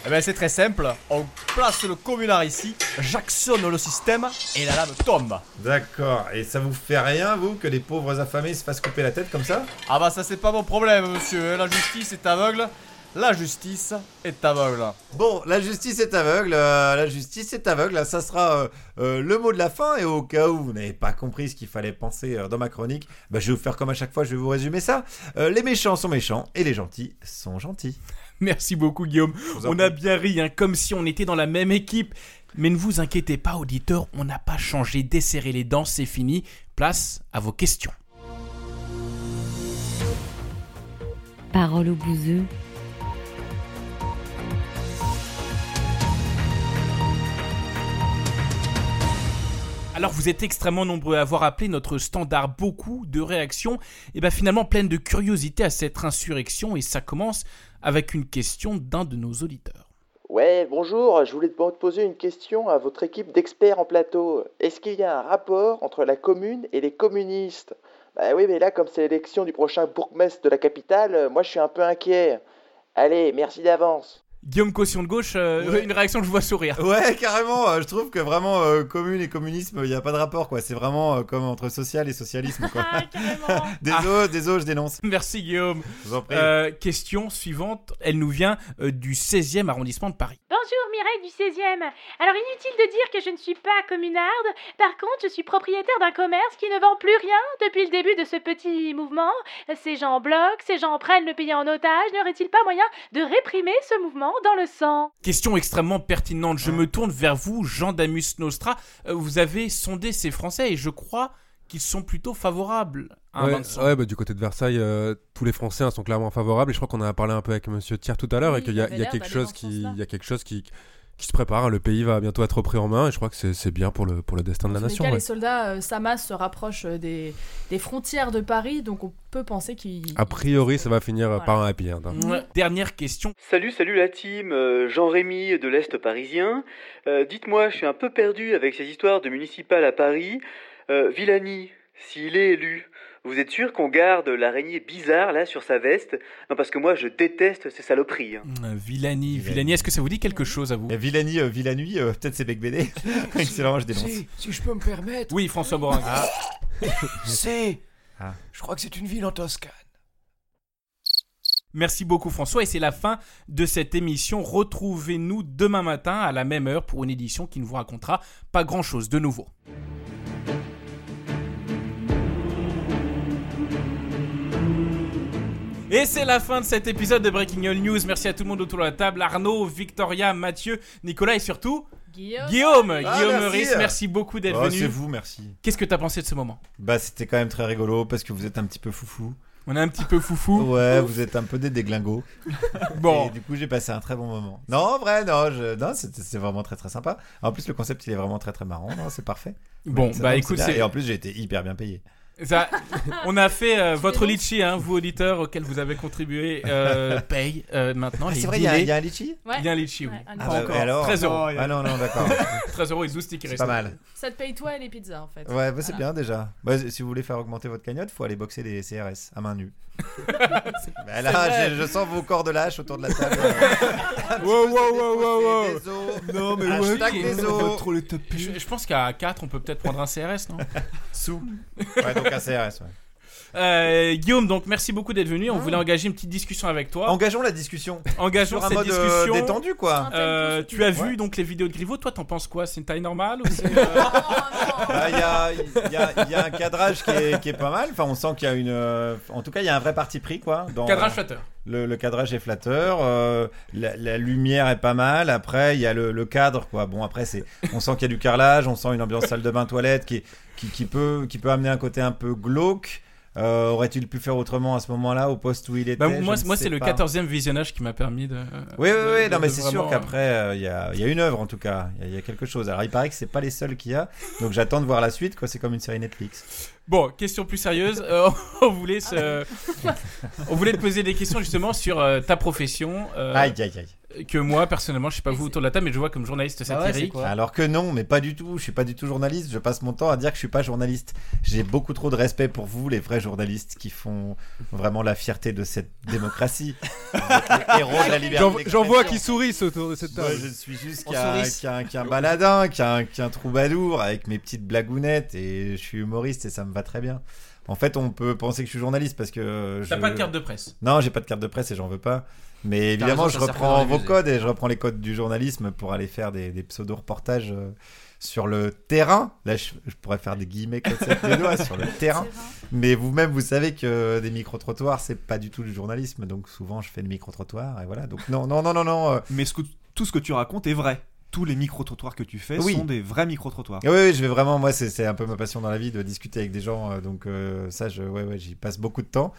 Eh ben c'est très simple, on place le communard ici, j'actionne le système et la lame tombe. D'accord. Et ça vous fait rien, vous, que les pauvres affamés se fassent couper la tête comme ça Ah bah ça c'est pas mon problème monsieur, hein. la justice est aveugle, la justice est aveugle. Bon, la justice est aveugle, euh, la justice est aveugle, ça sera euh, euh, le mot de la fin, et au cas où vous n'avez pas compris ce qu'il fallait penser dans ma chronique, bah, je vais vous faire comme à chaque fois, je vais vous résumer ça. Les méchants sont méchants, et les gentils sont gentils. Merci beaucoup, Guillaume. On a bien ri, hein, comme si on était dans la même équipe. Mais ne vous inquiétez pas, auditeurs, on n'a pas changé. Desserrez les dents, c'est fini. Place à vos questions. Parole au bouseux. Alors vous êtes extrêmement nombreux à avoir appelé notre standard beaucoup de réactions, et bien finalement pleines de curiosité à cette insurrection, et ça commence avec une question d'un de nos auditeurs. Ouais, bonjour, je voulais te poser une question à votre équipe d'experts en plateau. Est-ce qu'il y a un rapport entre la commune et les communistes? Bah oui, mais là, comme c'est l'élection du prochain bourgmestre de la capitale, euh, moi je suis un peu inquiet. Allez, merci d'avance. Guillaume Caution de gauche, euh, Ouais. une réaction que je vois sourire. Ouais, carrément. euh, je trouve que vraiment, euh, commune et communisme, il n'y a pas de rapport, quoi. C'est vraiment euh, comme entre social et socialisme, quoi. désolé, désolé, je dénonce. Merci Guillaume. Je vous en prie. Euh, question suivante, elle nous vient euh, du 16e arrondissement de Paris. Bonjour Mireille du 16e. Alors inutile de dire que je ne suis pas communarde. Par contre, je suis propriétaire d'un commerce qui ne vend plus rien depuis le début de ce petit mouvement. Ces gens bloquent, ces gens prennent le pays en otage. N'aurait-il pas moyen de réprimer ce mouvement dans le sang? Question extrêmement pertinente. Je me tourne vers vous, Jean Damus Nostra. Euh, vous avez sondé ces Français et je crois qu'ils sont plutôt favorables à Ouais, bah, du côté de Versailles, euh, tous les Français hein, sont clairement favorables. Et je crois qu'on en a parlé un peu avec Monsieur Thiers tout à l'heure Oui, et qu'il il y a, y quelque chose qui, sens-là. il y a quelque chose qui, qui se prépare. Le pays va bientôt être repris en main et je crois que c'est bien pour le, pour le destin de la nation. cas, ouais. les soldats euh, s'amassent, se rapprochent euh, des, des frontières de Paris, donc on peut penser qu'ils. A priori, ça va finir par un happy end. hein. Ouais. Dernière question. Salut, salut la team, euh, Jean-Rémy de l'Est parisien. Euh, Dites-moi, je suis un peu perdu avec ces histoires de municipal à Paris. Euh, Villani, s'il est élu, vous êtes sûr qu'on garde l'araignée bizarre là sur sa veste? Non, parce que moi je déteste ces saloperies. hein. Euh, Villani, Villani, est-ce que ça vous dit quelque chose à vous? Villani, euh, Villanui, euh, peut-être c'est Bec BD. Excellent, je dénonce. Si, si je peux me permettre. Oui, François Borin. Ah. C'est. Ah. Je crois que c'est une ville en Toscane. Merci beaucoup François et c'est la fin de cette émission. Retrouvez-nous demain matin à la même heure pour une édition qui ne vous racontera pas grand-chose de nouveau. Et c'est la fin de cet épisode de Breaking All News. Merci à tout le monde autour de la table. Arnaud, Victoria, Mathieu, Nicolas et surtout Guillaume. Guillaume, Ah, Guillaume merci. Meurice, merci beaucoup d'être Oh, venu. c'est vous, merci. Qu'est-ce que t'as pensé de ce moment? Bah, c'était quand même très rigolo parce que vous êtes un petit peu foufou. On est un petit peu foufou. Ouais, vous êtes un peu des déglingos. Bon. Et du coup, j'ai passé un très bon moment. Non, en vrai, non, je... non c'est vraiment très très sympa. En plus, le concept, il est vraiment très très marrant. C'est parfait. Bon, bah, écoute, Et en plus, j'ai été hyper bien payé. Ça, on a fait euh, votre litchi, hein, vous auditeurs auxquels vous avez contribué, euh, paye euh, maintenant. Ah, les c'est vrai, il y a- billets. il y a un litchi Ouais. Il y a un litchi, oui. Ouais, un Ah, bah, Encore. alors 13 euros. Ah non, non, d'accord. 13 euros et 12 tickets C'est pas mal. Ça te paye toi et les pizzas en fait. Ouais, bah, c'est Voilà. bien déjà. Bah, si vous voulez faire augmenter votre cagnotte, faut aller boxer des CRS à main nue. C'est là, je, je sens vos corps de lâche autour de la table. Wow, wow, wow, wow, wow. Des os. Non, mais Hashtag ouais, des os. trop les taper. Je, je pense qu'à 4, on peut peut-être prendre un CRS, non? Sous. Ouais, donc un CRS, ouais. Euh, Guillaume, donc merci beaucoup d'être venu. On voulait engager une petite discussion avec toi. Engageons la discussion. Engageons Sur un cette mode, euh, discussion. détendu, quoi. Euh, tu as vu Ouais. donc les vidéos de Griveaux. Toi, t'en penses quoi? C'est une taille normale ou c'est, euh, Bah, Il y, a, il y a- il y a un cadrage qui est, qui est pas mal. Enfin, on sent qu'il y a une. euh, En tout cas, il y a un vrai parti pris, quoi. Dans, Cadrage flatteur. Le, le cadrage est flatteur. euh, la, la lumière est pas mal. Après, il y a le, le cadre, quoi. Bon, après, c'est. On sent qu'il y a du carrelage. On sent une ambiance salle de bain toilette qui, est- qui, qui peut, qui peut amener un côté un peu glauque. Euh, Aurait-il pu faire autrement à ce moment-là, au poste où il était? Bah, moi, c'est le pas. 14e visionnage qui m'a permis de. Oui, oui, oui, de- non, mais c'est vraiment, sûr qu'après, euh, il y, a, il y a une œuvre en tout cas, il y a- il y, a quelque chose. Alors, il paraît que c'est pas les seuls qu'il y a, donc j'attends de voir la suite, quoi. C'est comme une série Netflix. Bon, question plus sérieuse. Euh, on voulait se- on voulait te poser des questions justement sur euh, ta profession. euh, Aïe, aïe, aïe. Que moi, personnellement, je sais pas vous autour de la table, mais je vois comme journaliste Ah satirique. Alors que non, mais pas du tout. Je suis pas du tout journaliste. Je passe mon temps à dire que je suis pas journaliste. J'ai beaucoup trop de respect pour vous, les vrais journalistes qui font vraiment la fierté de cette démocratie. Les héros de la liberté. J'en- vois qui sourissent autour de cette Moi, table. je suis juste qu'un sourisse. qu'un- qu'un baladin, qu'un qu'un troubadour avec mes petites blagounettes et je suis humoriste et ça me va très bien. En fait, on peut penser que je suis journaliste parce que. T'as je- pas de carte de presse Non, j'ai pas de carte de presse et j'en veux pas. Mais évidemment, raison, je reprends vos codes et je reprends les codes du journalisme pour aller faire des, des pseudo-reportages euh, sur le terrain. Là, je, je pourrais faire des guillemets comme ça doigts sur le terrain. Mais vous-même, vous savez que des micro-trottoirs, c'est pas du tout du journalisme. Donc souvent, je fais des micro-trottoirs et voilà. Donc non, non, non, non, non. euh, Mais ce que- tout ce que tu racontes est vrai. Tous les micro-trottoirs que tu fais Oui. sont des vrais micro-trottoirs. Oui, oui, je vais vraiment, moi, c'est un peu ma passion dans la vie de discuter avec des gens. euh, Donc, euh, ça, je, ouais, ouais, j'y passe beaucoup de temps.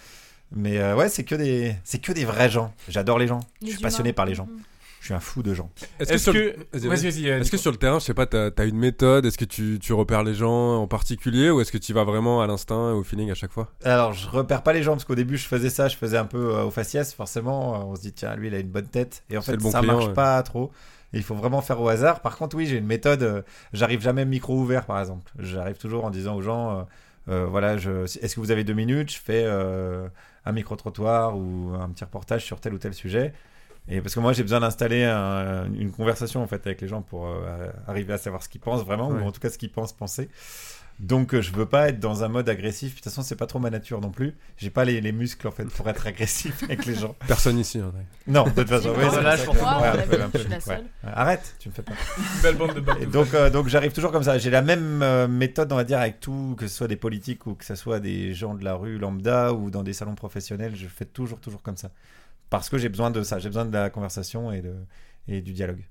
Mais euh, ouais, c'est que des, c'est que des vrais gens. J'adore les gens. Les je suis humains. passionné par les gens. Mhm. Je suis un fou de gens. Est-ce que, que- sur le terrain, je sais pas, t'as as une méthode? Est-ce que tu, tu repères les gens en particulier ou est-ce que tu vas vraiment à l'instinct et au feeling à chaque fois? Alors, je repère pas les gens parce qu'au début, je faisais ça, je faisais un peu euh, au faciès, forcément. euh, On se dit, tiens, lui, il a une bonne tête. Et en C'est fait, le bon ça client, marche ouais. pas trop. Et il faut vraiment faire au hasard. Par contre, oui, j'ai une méthode. euh, J'arrive jamais micro ouvert, par exemple. J'arrive toujours en disant aux gens, voilà, je... est-ce que vous avez deux minutes Je fais euh, un micro-trottoir ou un petit reportage sur tel ou tel sujet. Et parce que moi, j'ai besoin d'installer un- une conversation en fait avec les gens pour euh, arriver à savoir ce qu'ils pensent vraiment, Ouais. ou en tout cas ce qu'ils pensent penser. Donc, euh, je veux pas être dans un mode agressif. De toute façon, c'est pas trop ma nature non plus. J'ai pas les, les muscles en fait pour être agressif avec les gens. Personne ici. hein, ouais. Non, de toute façon, Arrête, tu me fais pas. Belle bande de. Et donc, euh, donc j'arrive toujours comme ça. J'ai la même euh, méthode, on va dire, avec tout, que ce soit des politiques ou que ce soit des gens de la rue lambda ou dans des salons professionnels. Je fais toujours, toujours comme ça. Parce que j'ai besoin de ça. J'ai besoin de la conversation et, de, et du dialogue.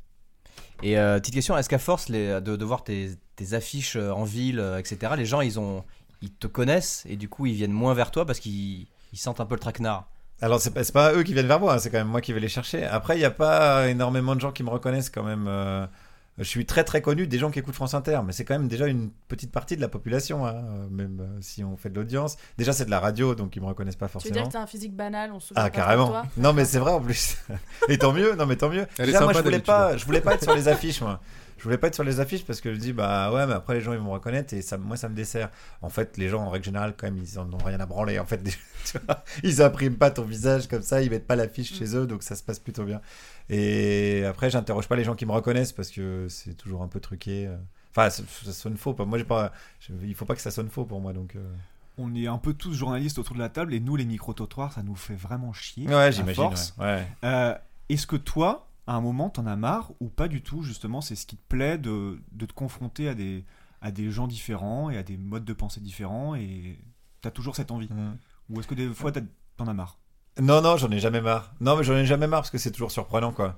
Et euh, petite question, est-ce qu'à force de, voir tes, affiches euh, en ville, euh, etc., les gens ils ont ils te connaissent et du coup ils viennent moins vers toi parce qu'ils ils sentent un peu le traquenard? Alors, c'est pas, pas eux qui viennent vers moi, hein, c'est quand même moi qui vais les chercher. Après, il n'y a pas énormément de gens qui me reconnaissent quand même. Je suis très très connu des gens qui écoutent France Inter, mais c'est quand même déjà une petite partie de la population, hein, euh, même euh, si on fait de l'audience. Déjà, c'est de la radio, donc ils me reconnaissent pas Tu veux forcément. dire que t'as un physique banal, on se souvient Ah pas de carrément. toi Non mais c'est vrai en plus. Et tant mieux. Non mais tant mieux. Elle est Déjà, moi je voulais pas, je voulais pas être sur les affiches moi. Je voulais pas être sur les affiches parce que je dis bah ouais mais après les gens ils vont me reconnaître et ça moi ça me dessert. En fait les gens en règle générale quand même ils en ont rien à branler en fait. Tu vois, ils impriment pas ton visage comme ça, ils mettent pas l'affiche chez eux donc ça se passe plutôt bien. Et après j'interroge pas les gens qui me reconnaissent parce que c'est toujours un peu truqué. euh. Enfin ça, ça sonne faux. Moi j'ai pas, il faut pas que ça sonne faux pour moi donc. euh. On est un peu tous journalistes autour de la table et nous, les micro-trottoirs, ça nous fait vraiment chier. Ouais, j'imagine, ouais. Euh, Est-ce que toi, à un moment, t'en as marre ou pas du tout Justement, c'est ce qui te plaît de, de te confronter à des, à des gens différents et à des modes de pensée différents et t'as toujours cette envie Ou est-ce que des fois, t'en as marre? Non, non, j'en ai jamais marre. Non, mais j'en ai jamais marre parce que c'est toujours surprenant, quoi.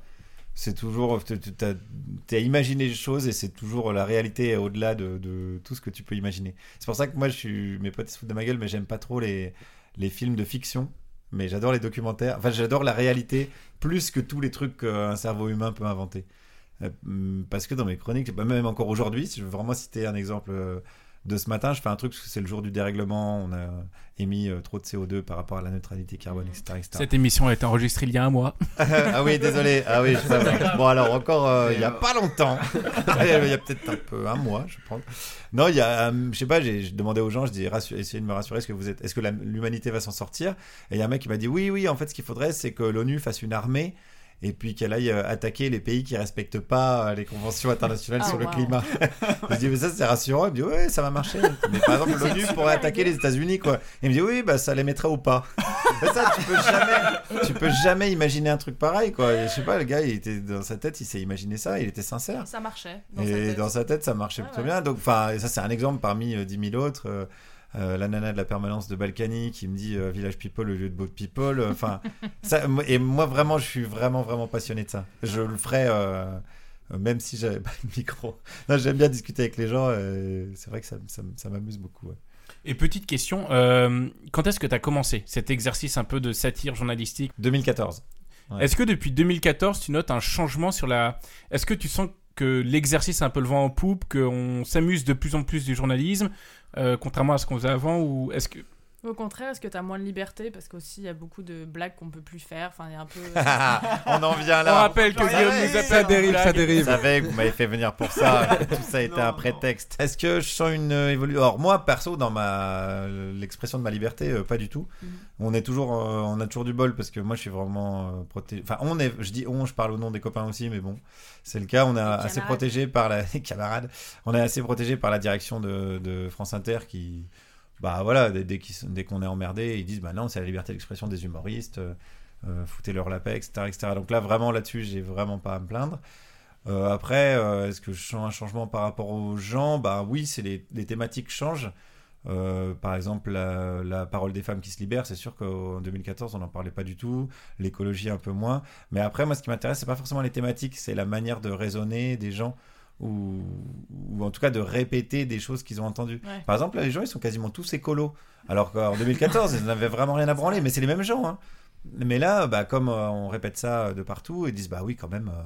C'est toujours. t'as- imaginé les choses et c'est toujours la réalité au-delà de, de tout ce que tu peux imaginer. C'est pour ça que moi, je suis. Mes potes se foutent de ma gueule, mais j'aime pas trop les, les films de fiction. Mais j'adore les documentaires. Enfin, j'adore la réalité plus que tous les trucs qu'un cerveau humain peut inventer. Euh, Parce que dans mes chroniques, bah, même encore aujourd'hui, si je veux vraiment citer un exemple euh, de ce matin, je fais un truc parce que c'est le jour du dérèglement. On a émis euh, trop de CO2 par rapport à la neutralité carbone, etc. etc. Cette émission a été enregistrée il y a un mois. ah oui, désolé. Ah oui, je savais. Bon, alors encore, euh, il y a pas longtemps. il y a peut-être un peu, un mois, je pense. Non, il y a, euh, je sais pas, j'ai demandé aux gens, je dis, essayez de me rassurer, est-ce que vous êtes, est-ce que la- l'humanité va s'en sortir? Et il y a un mec qui m'a dit, oui, oui, en fait, ce qu'il faudrait, c'est que l'ONU fasse une armée. Et puis qu'elle aille euh, attaquer les pays qui respectent pas euh, les conventions internationales Ah, sur le climat. je dis mais ça c'est rassurant. Il me dit ouais ça va marcher. Mais par exemple l'ONU pourrait attaquer les États-Unis quoi. Il me dit oui bah ça les mettrait au pas. Ça tu peux jamais, tu peux jamais imaginer un truc pareil quoi. Et je sais pas le gars il était dans sa tête il s'est imaginé ça, il était sincère. Ça marchait. Dans Et sa dans sa tête, ça marchait plutôt bien. Donc, enfin, et ça, c'est un exemple parmi euh, 10 000 autres. Euh, euh, la nana de la permanence de Balkany qui me dit euh, Village People au lieu de Boat People. Enfin, ça, et moi, vraiment, je suis vraiment, vraiment passionné de ça. Je le ferais. euh, même si j'avais pas de micro. J'aime bien discuter avec les gens. c'est vrai que ça, ça, ça m'amuse beaucoup. ouais. Et petite question, euh, quand est-ce que tu as commencé cet exercice un peu de satire journalistique? 2014. Ouais. Est-ce que depuis 2014, tu notes un changement sur la... Est-ce que tu sens que l'exercice a un peu le vent en poupe, qu'on s'amuse de plus en plus du journalisme, euh, contrairement à ce qu'on faisait avant Ou est-ce que... Au contraire, est-ce que t'as moins de liberté? Parce qu'aussi, il y a beaucoup de blagues qu'on peut plus faire. Enfin, il y a un peu. On en vient là. On rappelle que Guillaume nous appelle Ça dérive, ça dérive. Que vous m'avez fait venir pour ça. Tout ça a été un prétexte. Est-ce que je sens une euh, évolution Alors moi, perso, dans ma l'expression de ma liberté, euh, pas du tout. On est toujours, euh, on a toujours du bol parce que moi, je suis vraiment euh, protégé. Enfin, on est. Je dis on, je parle au nom des copains aussi, mais bon, c'est le cas. On est assez protégé par la les camarades. On est assez protégé par la direction de, de France Inter qui bah voilà, dès, dès qu'on est emmerdé, ils disent bah non, c'est la liberté d'expression des humoristes, euh, euh, foutez-leur la paix, etc., etc. Donc là, vraiment là-dessus, j'ai vraiment pas à me plaindre. Euh, après, est-ce que je sens un changement par rapport aux gens? Bah oui, c'est les, les thématiques changent. Par exemple, la, la parole des femmes qui se libère, c'est sûr qu'en 2014, on n'en parlait pas du tout. L'écologie, un peu moins. Mais après, moi, ce qui m'intéresse, c'est pas forcément les thématiques, c'est la manière de raisonner des gens ou, ou en tout cas de répéter des choses qu'ils ont entendues. Ouais. Par exemple, là, les gens, ils sont quasiment tous écolos. Alors qu'en 2014, ils n'avaient vraiment rien à branler, mais c'est les mêmes gens. hein. Mais là, bah, comme euh, on répète ça de partout, ils disent bah oui, quand même, euh,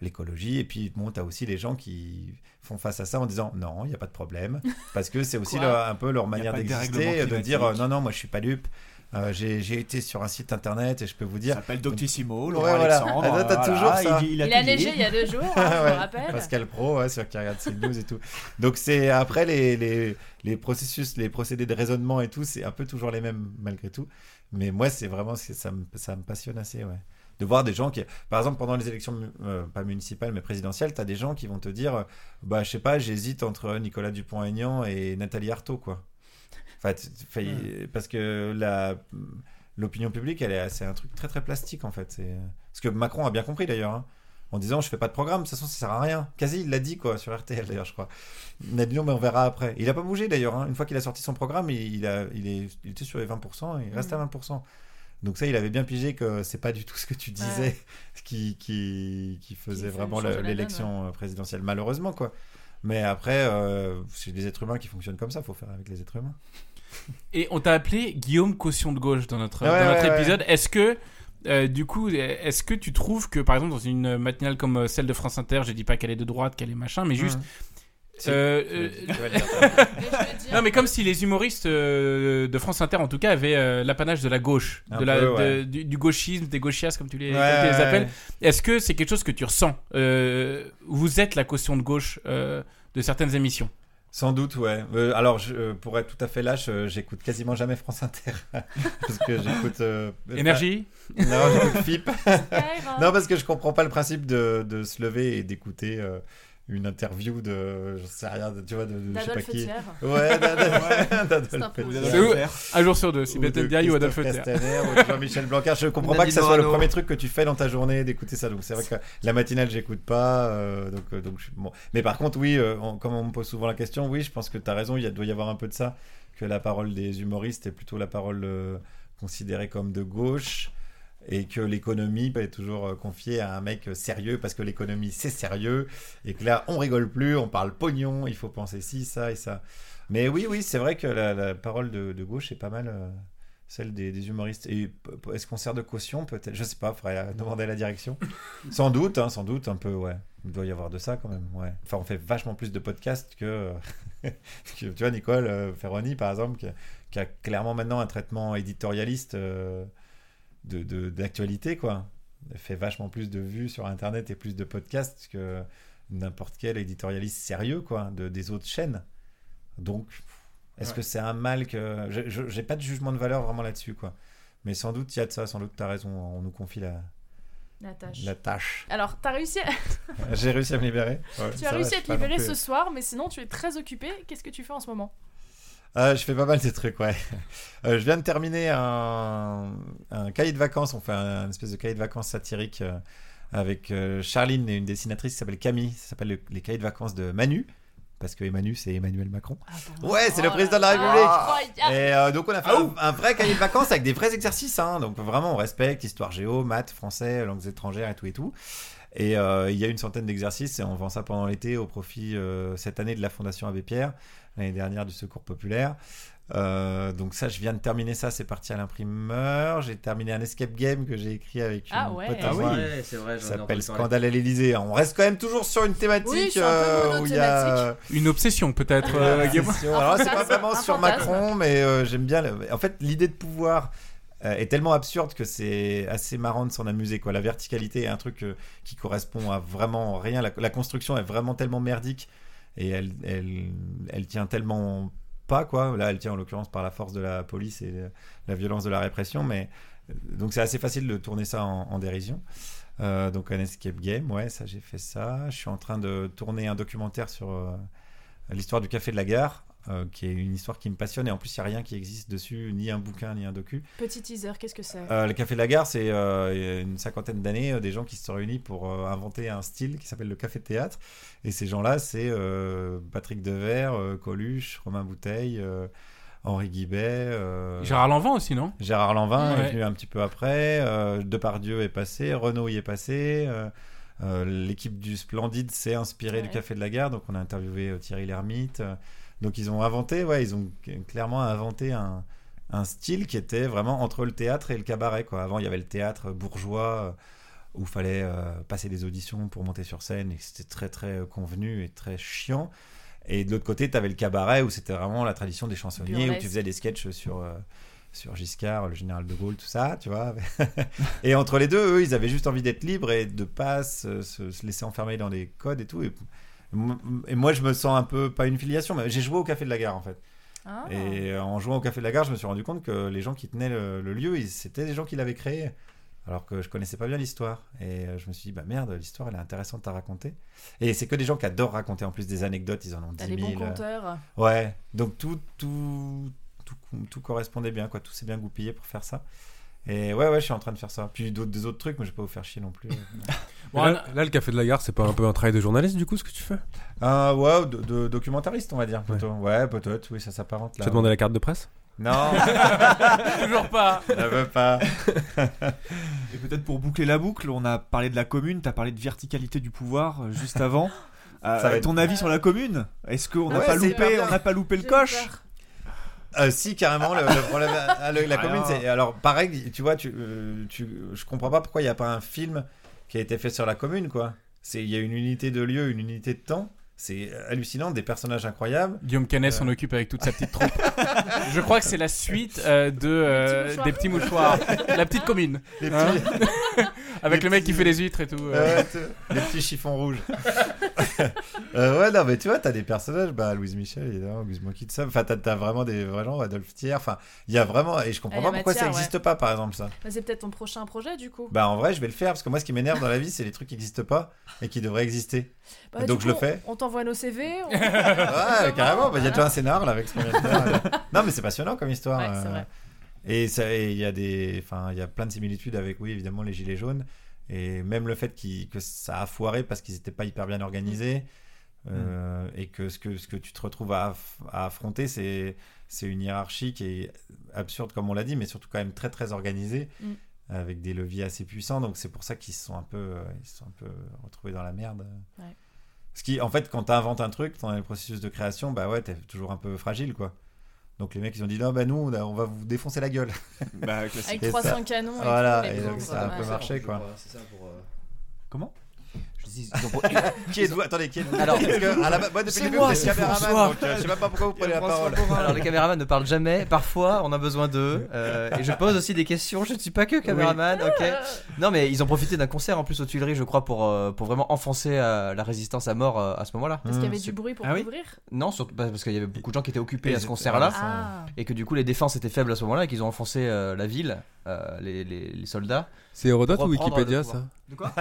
l'écologie. Et puis, bon, tu as aussi les gens qui font face à ça en disant non, il n'y a pas de problème. Parce que c'est aussi un peu leur manière d'exister, de dire euh, non, non, moi je suis pas dupe. Euh, j'ai j'ai été sur un site internet et je peux vous dire. Ça s'appelle Doctissimo, Ouais, Laurent voilà. Alexandre, Ah, t'as voilà, ça. il- il Il a neigé il y a deux jours, hein, je me rappelle. Pascal Pro, ouais, sur qui regarde CNews et tout. Donc c'est après les, les, les processus, les procédés de raisonnement et tout, c'est un peu toujours les mêmes malgré tout. Mais moi, c'est vraiment c'est- ça me, ça me passionne assez, ouais. De voir des gens qui, par exemple, pendant les élections, euh, pas municipales, mais présidentielles, tu as des gens qui vont te dire, euh, bah, je sais pas, j'hésite entre Nicolas Dupont-Aignan et Nathalie Arthaud, quoi. Enfin, fais- parce que la, l'opinion publique, elle est, c'est un truc très très plastique en fait. C'est ce que Macron a bien compris d'ailleurs. hein. En disant, je fais pas de programme, de toute façon, ça sert à rien. Quasi, il l'a dit, quoi, sur RTL, d'ailleurs, je crois. Il a dit non, mais on verra après. Il a pas bougé, d'ailleurs. hein. Une fois qu'il a sorti son programme, il, il a, il, est, il était sur les 20%, et il reste à 20%. Donc ça, il avait bien pigé que c'est pas du tout ce que tu disais Ouais. qui, qui, qui faisait vraiment l'élection euh, présidentielle, malheureusement, quoi. Mais après, euh, c'est des êtres humains qui fonctionnent comme ça, faut faire avec les êtres humains. Et on t'a appelé Guillaume Caution de gauche dans notre, Ouais, dans notre ouais, ouais. épisode. Est-ce que, euh, du coup, est-ce que tu trouves que, par exemple, dans une matinale comme euh, celle de France Inter, je dis pas qu'elle est de droite, qu'elle est machin, mais juste. Si. euh, euh, non, mais comme si les humoristes euh, de France Inter, en tout cas, avaient euh, l'apanage de la gauche, Un de la, peu, de- ouais. du, du gauchisme, des gauchias, comme tu les, Ouais, comme tu les ouais, appelles. ouais. Est-ce que c'est quelque chose que tu ressens? Euh, Vous êtes la caution de gauche euh, de certaines émissions? Sans doute, ouais. Euh, alors, je, euh, pour être tout à fait lâche, euh, j'écoute quasiment jamais France Inter. parce que j'écoute. euh, Énergie pas- Non, j'écoute FIP. Non, parce que je comprends pas le principe de, de se lever et d'écouter euh, une interview de. Je sais rien, de- tu vois, de, de je sais pas D'Adolphe qui. Ouais, d'Adolphe un jour sur deux, si de Ndiaye ou Adolphe. Castaner ou Jean-Michel Blanquer. Je comprends pas que ça soit le premier truc que tu fais dans ta journée d'écouter ça. Donc c'est vrai que la matinale, j'écoute pas. euh, donc, euh, donc bon. Mais par contre, oui, euh, on- comme on me pose souvent la question, oui, je pense que tu as raison. Il y a- doit y avoir un peu de ça. Que la parole des humoristes est plutôt la parole euh, considérée comme de gauche. Et que l'économie être toujours euh, confiée à un mec euh, sérieux parce que l'économie c'est sérieux. Et que là, on rigole plus, on parle pognon, il faut penser ci, ça et ça. Mais oui, oui, c'est vrai que la, la parole de, de gauche est pas mal euh, celle des, des humoristes. Et est-ce qu'on sert de caution peut-être? Je sais pas, faudrait euh, demander à la direction. sans doute, hein, sans doute, un peu, ouais. Il doit y avoir de ça quand même, ouais. Enfin, on fait vachement plus de podcasts que, que tu vois, Nicole euh, Ferroni, par exemple, qui a, qui a clairement maintenant un traitement éditorialiste euh, de, de- d'actualité, quoi. Elle fait vachement plus de vues sur Internet et plus de podcasts que n'importe quel éditorialiste sérieux, quoi, de, des autres chaînes. Donc, est-ce Ouais. que c'est un mal que. J'ai pas de jugement de valeur vraiment là-dessus, quoi. Mais sans doute, il y a de ça, sans doute, t'as raison. On nous confie la, La tâche. la tâche. Alors, t'as réussi à... J'ai réussi à me libérer. Ouais, tu as réussi à te libérer ce soir, mais sinon tu es très occupé. Qu'est-ce que tu fais en ce moment? Ah, je fais pas mal de trucs, ouais. Euh, je viens de terminer un, un cahier de vacances. On fait un, espèce de cahier de vacances satirique euh, avec euh, Charline et une dessinatrice qui s'appelle Camille. Ça s'appelle le- les cahiers de vacances de Manu. Parce que Emmanuel, c'est Emmanuel Macron. ouais, c'est le président de la République. Et euh, donc on a fait un, un vrai cahier de vacances avec des vrais exercices. hein. Donc vraiment, on respecte histoire géo, maths, français, langues étrangères et tout et tout. Et euh, il y a une centaine d'exercices et on vend ça pendant l'été au profit euh, cette année de la Fondation Abbé Pierre, l'année dernière du Secours Populaire. Euh, donc ça, je viens de terminer ça, c'est parti à l'imprimeur. J'ai terminé un escape game que j'ai écrit avec une Ah ouais. pote à Ah oui. Ouais, c'est vrai, Ça s'appelle. Scandale à l'Elysée. On reste quand même toujours sur une thématique Oui, un euh, où il y a. Une obsession, peut-être. une euh, Alors c'est pas vraiment sur. Macron, mais euh, j'aime bien. le- En fait, l'idée de pouvoir euh, est tellement absurde que c'est assez marrant de s'en amuser. Quoi. La verticalité est un truc euh, qui correspond à vraiment rien. La, la construction est vraiment tellement merdique et elle, elle, elle tient tellement pas. Quoi. Là, elle tient en l'occurrence par la force de la police et la violence de la répression. Mais euh, donc c'est assez facile de tourner ça en, en dérision. Euh, donc un escape game, ouais, ça j'ai fait ça. Je suis en train de tourner un documentaire sur euh, l'histoire du café de la gare, euh, qui est une histoire qui me passionne et en plus il n'y a rien qui existe dessus, ni un bouquin, ni un docu. Petit teaser, qu'est-ce que c'est? Euh, le café de la gare, c'est euh, il y a une cinquantaine d'années, euh, des gens qui se sont réunis pour euh, inventer un style qui s'appelle le café de théâtre. Et ces gens-là, c'est euh, Patrick Devers, euh, Coluche, Romain Bouteille, euh, Henri Guibet. euh, Gérard Lanvin aussi, non? Gérard Lanvin Ouais. est venu un petit peu après. euh, Depardieu est passé. Renaud y est passé. euh, Euh, L'équipe du Splendide s'est inspirée du. Café de la Gare, donc on a interviewé euh, Thierry Lhermitte. Donc ils ont inventé, ouais, ils ont clairement inventé un, un style qui était vraiment entre le théâtre et le cabaret. Quoi. Avant, il y avait le théâtre bourgeois euh, où il fallait euh, passer des auditions pour monter sur scène et c'était très très euh, convenu et très chiant. Et de l'autre côté, tu avais le cabaret où c'était vraiment la tradition des chansonniers, où tu faisais des sketchs sur, euh, sur Giscard, le général de Gaulle, tout ça, tu vois. et entre les deux, eux, ils avaient juste envie d'être libres et de pas se, se- se laisser enfermer dans des codes et tout. Et, et moi, je me sens un peu, pas une filiation, mais j'ai joué au Café de la Gare en fait. Ah. Et euh, en jouant au Café de la Gare, je me suis rendu compte que les gens qui tenaient le, le lieu, c'était des gens qui l'avaient créé. Alors que je connaissais pas bien l'histoire. Et euh, je me suis dit, bah merde, l'histoire, elle est intéressante à raconter. Et c'est que des gens qui adorent raconter en plus des anecdotes, ils en ont 10 T'as 000. les bons conteurs. Ouais, donc tout, tout, tout, tout correspondait bien, quoi. Tout s'est bien goupillé pour faire ça. Et ouais, ouais, je suis en train de faire ça. Puis d'autres, des autres trucs, mais je vais pas vous faire chier non plus. Là, là, le Café de la Gare, c'est pas un peu un travail de journaliste du coup ce que tu fais? Ah ouais, de, de documentariste, on va dire plutôt. Ouais, peut-être, oui, ça s'apparente Tu as demandé la carte de presse? Non. Toujours pas. Je veux pas. Et peut-être pour boucler la boucle, on a parlé de la commune, t'as parlé de verticalité du pouvoir euh, juste avant. Euh, Ça va être- ton avis sur la commune? Est-ce qu'on n'a Ouais, pas loupé, on n'a pas loupé le coche? Euh, si carrément le, le problème ah, la Alors. commune c'est alors pareil tu vois tu, euh, tu je comprends pas pourquoi il n'y a pas un film qui a été fait sur la commune quoi c'est il y a une unité de lieu une unité de temps c'est hallucinant des personnages incroyables Guillaume Canet s'en Euh. occupe avec toute sa petite troupe. Je crois que c'est la suite euh, de euh, des petits mouchoirs. La petite commune. Les Hein avec les le mec qui fait les huîtres et tout. euh. Tu- les petits chiffons rouges Euh, ouais non mais tu vois t'as des personnages bah Louise Michel évidemment Guzman Kitsam enfin t'as, t'as vraiment des vrais gens Adolphe Thiers enfin il y a vraiment et je comprends Ah, pas pourquoi ça ouais. n'existe pas par exemple ça Bah, c'est peut-être ton prochain projet du coup. Bah en vrai je vais le faire parce que moi ce qui m'énerve dans la vie c'est les trucs qui n'existent pas et qui devraient exister. Bah, donc coup, je le fais. On t'envoie nos CV. on- Ouais carrément, bah, il y a déjà un scénar là avec ce qu'on vient de faire. Non mais c'est passionnant comme histoire. Ouais, c'est euh, vrai. Et il y a des, enfin il y a plein de similitudes avec oui évidemment les gilets jaunes et même le fait qu'il- que ça a foiré parce qu'ils n'étaient pas hyper bien organisés. euh, Et que ce, que ce que tu te retrouves à, aff- à affronter, c'est une hiérarchie qui est absurde, comme on l'a dit, mais surtout quand même très très organisée, Mm. avec des leviers assez puissants. Donc c'est pour ça qu'ils se sont un peu, euh, ils se sont un peu retrouvés dans la merde. Ouais. Ce qui, en fait, quand tu inventes un truc dans le processus de création, bah ouais, t'es toujours un peu fragile, quoi. Donc les mecs, ils ont dit non, bah nous, on, a- on va vous défoncer la gueule. Bah, classique. Avec Et 300 ça- canons et Voilà, tout, et donc ça a un peu marché, quoi. C'est ça pour. euh, Comment? Je dis, ils ont qui êtes-vous? Attendez, qui êtes-vous? Alors- Parce que, à la moi, depuis le début, moi, vous êtes caméraman, donc euh, je sais même pas pourquoi vous prenez la parole. Alors les caméramans ne parlent jamais, parfois on a besoin d'eux. euh, et je pose aussi des questions, je ne suis pas que caméraman, ok. Non mais ils ont profité d'un concert en plus aux Tuileries je crois pour, euh, pour vraiment enfoncer euh, la résistance à mort euh, à ce moment-là. Parce qu'il y avait du bruit pour Ah oui couvrir? Non, surtout bah, parce qu'il y avait beaucoup de gens qui étaient occupés Et à ce concert-là. Ah. Et que du coup les défenses étaient faibles à ce moment-là et qu'ils ont enfoncé euh, la ville, euh, les, les- les soldats. C'est Hérodote ou Wikipédia ça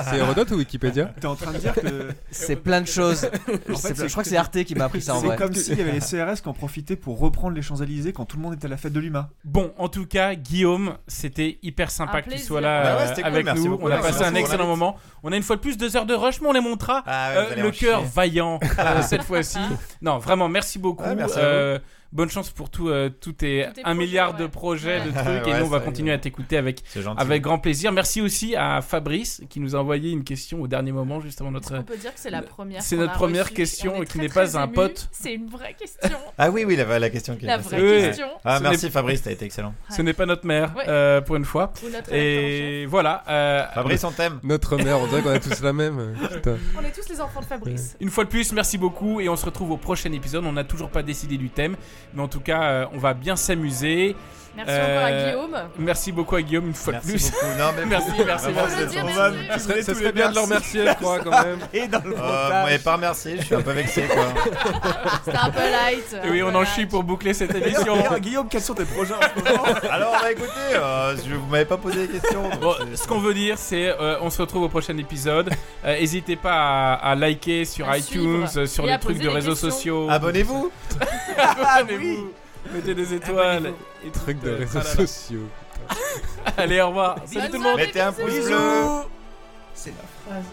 C'est Hérodote ou Wikipédia T'es en train de dire que. C'est plein de choses. En fait, C'est- c'est je crois que c'est Arte qui m'a appris ça en C'est vrai. comme s'il y avait les CRS qui en profitaient pour reprendre les Champs-Élysées quand tout le monde était à la fête de l'UMA. Bon, en tout cas, Guillaume, c'était hyper sympa Un que tu plaisir. sois là Bah ouais, euh, cool, avec nous. beaucoup, on a passé un excellent moment. On a une fois de plus deux heures de rush, mais on les montrera Ah ouais, euh, le cœur vaillant euh, cette fois-ci. Non, vraiment, merci beaucoup. Ouais, merci à bonne chance pour tout, euh, tous tes un projets, milliard de ouais. projets, de Ouais. trucs, et nous on va continuer à t'écouter avec avec grand plaisir. Merci aussi à Fabrice qui nous a envoyé une question au dernier moment juste avant notre. On peut dire que c'est la première. C'est notre a première reçue. question On est qui n'est très pas un pote. C'est une vraie question. Ah oui, oui, la, la question qui est La vraie Oui. question. Ah, Ce merci Fabrice, t'as été excellent. Ce n'est pas notre mère euh, pour une fois. Ou notre Et voilà. euh, Fabrice, on t'aime. Notre mère, on dirait qu'on a tous la même. Putain. On est tous les enfants de Fabrice. Une fois de plus, merci beaucoup et on se retrouve au prochain épisode. On n'a toujours pas décidé du thème, mais en tout cas, euh, on va bien s'amuser. Merci Euh, encore à Guillaume. Merci beaucoup à Guillaume une fois Merci de plus. Non, mais Merci, merci, merci. on va- Ça serait, bien de leur merci. remercier, je crois, quand même. Et dans le Euh, ouais, pas remercié, je suis un peu vexé quoi. C'était un peu light. Et oui, on en light. chie pour boucler cette émission. Guillaume, quels sont tes projets en ce moment Alors, bah écoutez, euh, je, vous m'avez pas posé des questions. Bon, ce qu'on veut dire, c'est euh, on se retrouve au prochain épisode. Euh, N'hésitez pas à, à liker sur À iTunes, suivre. euh, sur Et les trucs de réseaux questions. sociaux. Abonnez-vous. Abonnez-vous. Mettez des étoiles. et Truc de euh, réseaux tralala. sociaux. Allez, au revoir. Salut tout le monde. Mettez un pouce Bisous. bleu. C'est la phrase.